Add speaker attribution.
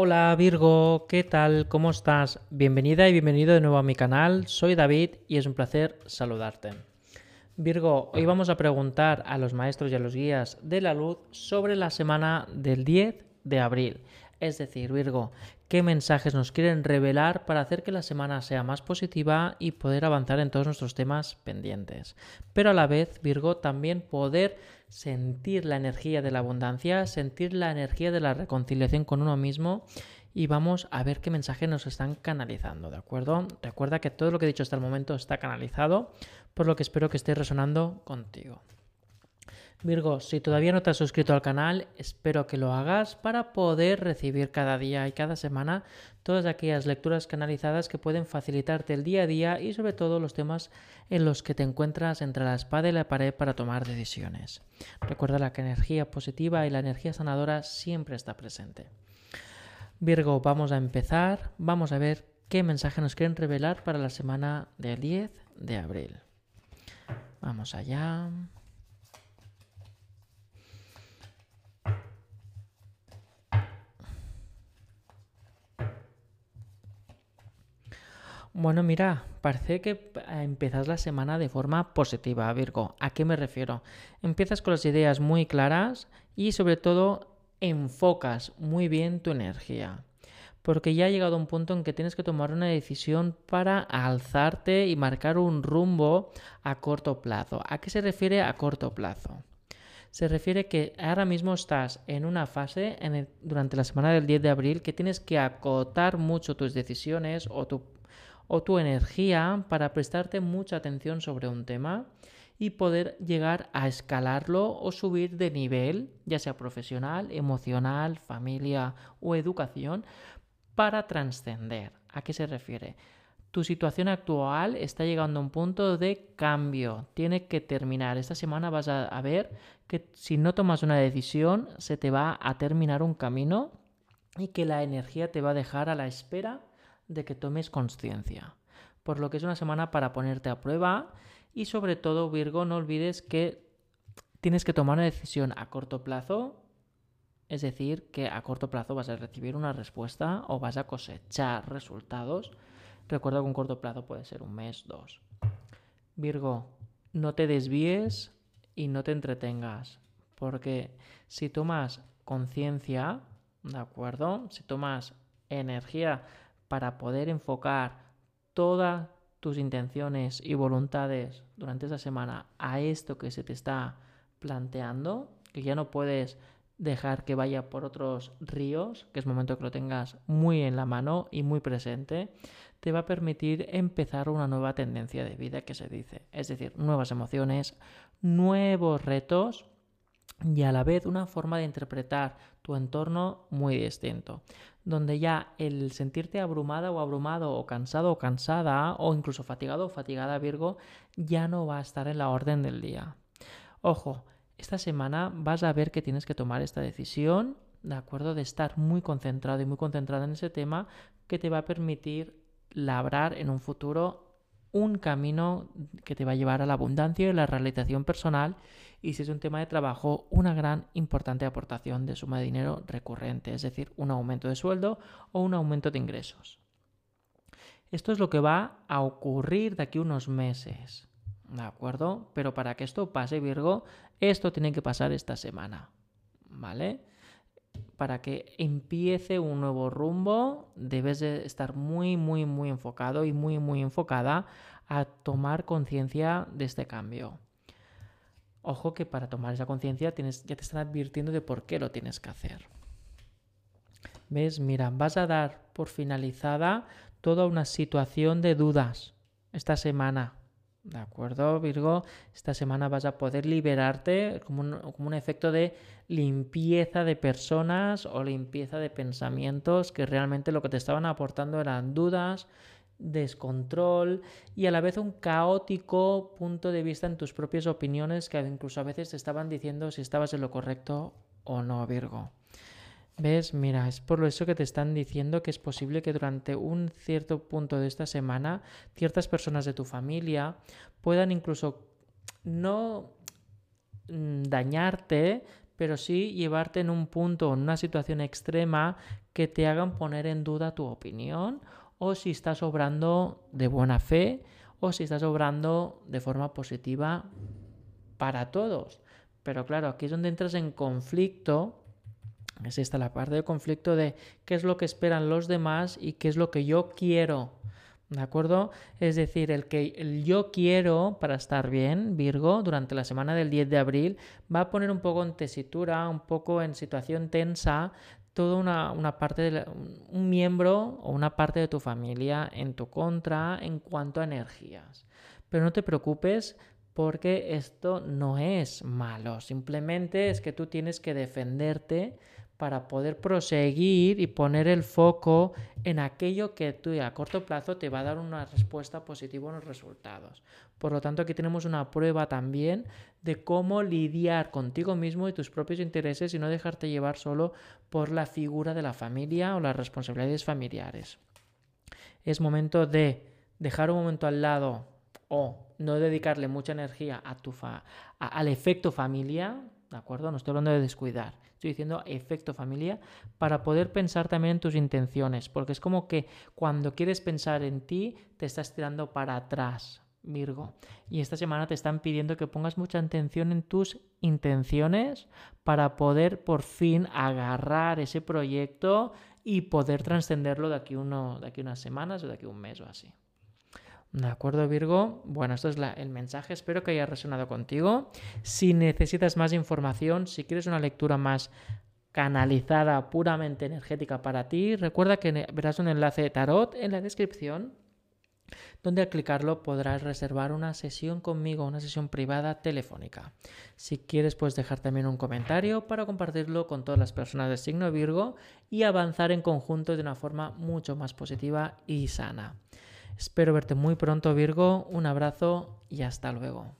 Speaker 1: Hola Virgo, ¿qué tal? ¿Cómo estás? Bienvenida y bienvenido de nuevo a mi canal. Soy David y es un placer saludarte. Virgo, hoy vamos a preguntar a los maestros y a los guías de la luz sobre la semana del 10 de abril. Es decir, Virgo, qué mensajes nos quieren revelar para hacer que la semana sea más positiva y poder avanzar en todos nuestros temas pendientes. Pero a la vez, Virgo, también poder sentir la energía de la abundancia, sentir la energía de la reconciliación con uno mismo y vamos a ver qué mensajes nos están canalizando, ¿de acuerdo? Recuerda que todo lo que he dicho hasta el momento está canalizado, por lo que espero que esté resonando contigo. Virgo, si todavía no te has suscrito al canal, espero que lo hagas para poder recibir cada día y cada semana todas aquellas lecturas canalizadas que pueden facilitarte el día a día y sobre todo los temas en los que te encuentras entre la espada y la pared para tomar decisiones. Recuerda la energía positiva y la energía sanadora siempre está presente. Virgo, vamos a empezar, vamos a ver qué mensaje nos quieren revelar para la semana del 10 de abril. Vamos allá. Bueno, mira, parece que empiezas la semana de forma positiva, Virgo. ¿A qué me refiero? Empiezas con las ideas muy claras y sobre todo enfocas muy bien tu energía. Porque ya ha llegado un punto en que tienes que tomar una decisión para alzarte y marcar un rumbo a corto plazo. ¿A qué se refiere a corto plazo? se refiere que ahora mismo estás en una fase durante la semana del 10 de abril que tienes que acotar mucho tus decisiones o tu o tu energía para prestarte mucha atención sobre un tema y poder llegar a escalarlo o subir de nivel, ya sea profesional, emocional, familia o educación, para trascender. ¿A qué se refiere? Tu situación actual está llegando a un punto de cambio, tiene que terminar. Esta semana vas a, ver que si no tomas una decisión, se te va a terminar un camino y que la energía te va a dejar a la espera de que tomes conciencia. Por lo que es una semana para ponerte a prueba y sobre todo Virgo no olvides que tienes que tomar una decisión a corto plazo, es decir, que a corto plazo vas a recibir una respuesta o vas a cosechar resultados. Recuerda que un corto plazo puede ser un mes, dos. Virgo, no te desvíes y no te entretengas, porque si tomas conciencia, ¿de acuerdo? Si tomas energía para poder enfocar todas tus intenciones y voluntades durante esa semana a esto que se te está planteando, que ya no puedes dejar que vaya por otros ríos, que es momento que lo tengas muy en la mano y muy presente, te va a permitir empezar una nueva tendencia de vida que se dice, es decir, nuevas emociones, nuevos retos y a la vez una forma de interpretar tu entorno muy distinto, donde ya el sentirte abrumada o abrumado o cansado o cansada o incluso fatigado o fatigada Virgo ya no va a estar en la orden del día. Ojo, esta semana vas a ver que tienes que tomar esta decisión, ¿de acuerdo? De estar muy concentrado y muy concentrada en ese tema que te va a permitir labrar en un futuro un camino que te va a llevar a la abundancia y la realización personal y si es un tema de trabajo, una gran importante aportación de suma de dinero recurrente, es decir, un aumento de sueldo o un aumento de ingresos. Esto es lo que va a ocurrir de aquí unos meses, ¿de acuerdo? Pero para que esto pase, Virgo, esto tiene que pasar esta semana, ¿vale? Para que empiece un nuevo rumbo, debes de estar muy, muy, muy enfocado y muy, muy enfocada a tomar conciencia de este cambio. Ojo que para tomar esa conciencia ya te están advirtiendo de por qué lo tienes que hacer. ¿Ves? Mira, vas a dar por finalizada toda una situación de dudas esta semana. ¿De acuerdo, Virgo? Esta semana vas a poder liberarte como un, como un, efecto de limpieza de personas o limpieza de pensamientos que realmente lo que te estaban aportando eran dudas, descontrol y a la vez un caótico punto de vista en tus propias opiniones que incluso a veces te estaban diciendo si estabas en lo correcto o no, Virgo. ¿Ves? Mira, es por eso que te están diciendo que es posible que durante un cierto punto de esta semana ciertas personas de tu familia puedan incluso no mm, dañarte, pero sí llevarte en un punto, en una situación extrema que te hagan poner en duda tu opinión o si estás obrando de buena fe o si estás obrando de forma positiva para todos. Pero claro, aquí es donde entras en conflicto. Es esta la parte de conflicto de qué es lo que esperan los demás y qué es lo que yo quiero ¿De acuerdo? Es decir, el que el yo quiero para estar bien, Virgo, durante la semana del 10 de abril, va a poner un poco en tesitura, un poco en situación tensa, toda una, una parte de un miembro o una parte de tu familia en tu contra en cuanto a energías. Pero no te preocupes porque esto no es malo, simplemente es que tú tienes que defenderte para poder proseguir y poner el foco en aquello que tú a corto plazo te va a dar una respuesta positiva en los resultados. Por lo tanto, aquí tenemos una prueba también de cómo lidiar contigo mismo y tus propios intereses y no dejarte llevar solo por la figura de la familia o las responsabilidades familiares. Es momento de dejar un momento al lado o no dedicarle mucha energía a tu al efecto familia, ¿de acuerdo? No estoy hablando de descuidar, estoy diciendo efecto familia, para poder pensar también en tus intenciones, porque es como que cuando quieres pensar en ti, te estás tirando para atrás, Virgo. Y esta semana te están pidiendo que pongas mucha atención en tus intenciones para poder por fin agarrar ese proyecto y poder trascenderlo de de aquí unas semanas o de aquí un mes o así. ¿De acuerdo, Virgo? Bueno, esto es el mensaje. Espero que haya resonado contigo. Si necesitas más información, si quieres una lectura más canalizada, puramente energética para ti, recuerda que verás un enlace de tarot en la descripción donde al clicarlo podrás reservar una sesión conmigo, una sesión privada telefónica. Si quieres puedes dejar también un comentario para compartirlo con todas las personas del signo Virgo y avanzar en conjunto de una forma mucho más positiva y sana. Espero verte muy pronto Virgo, un abrazo y hasta luego.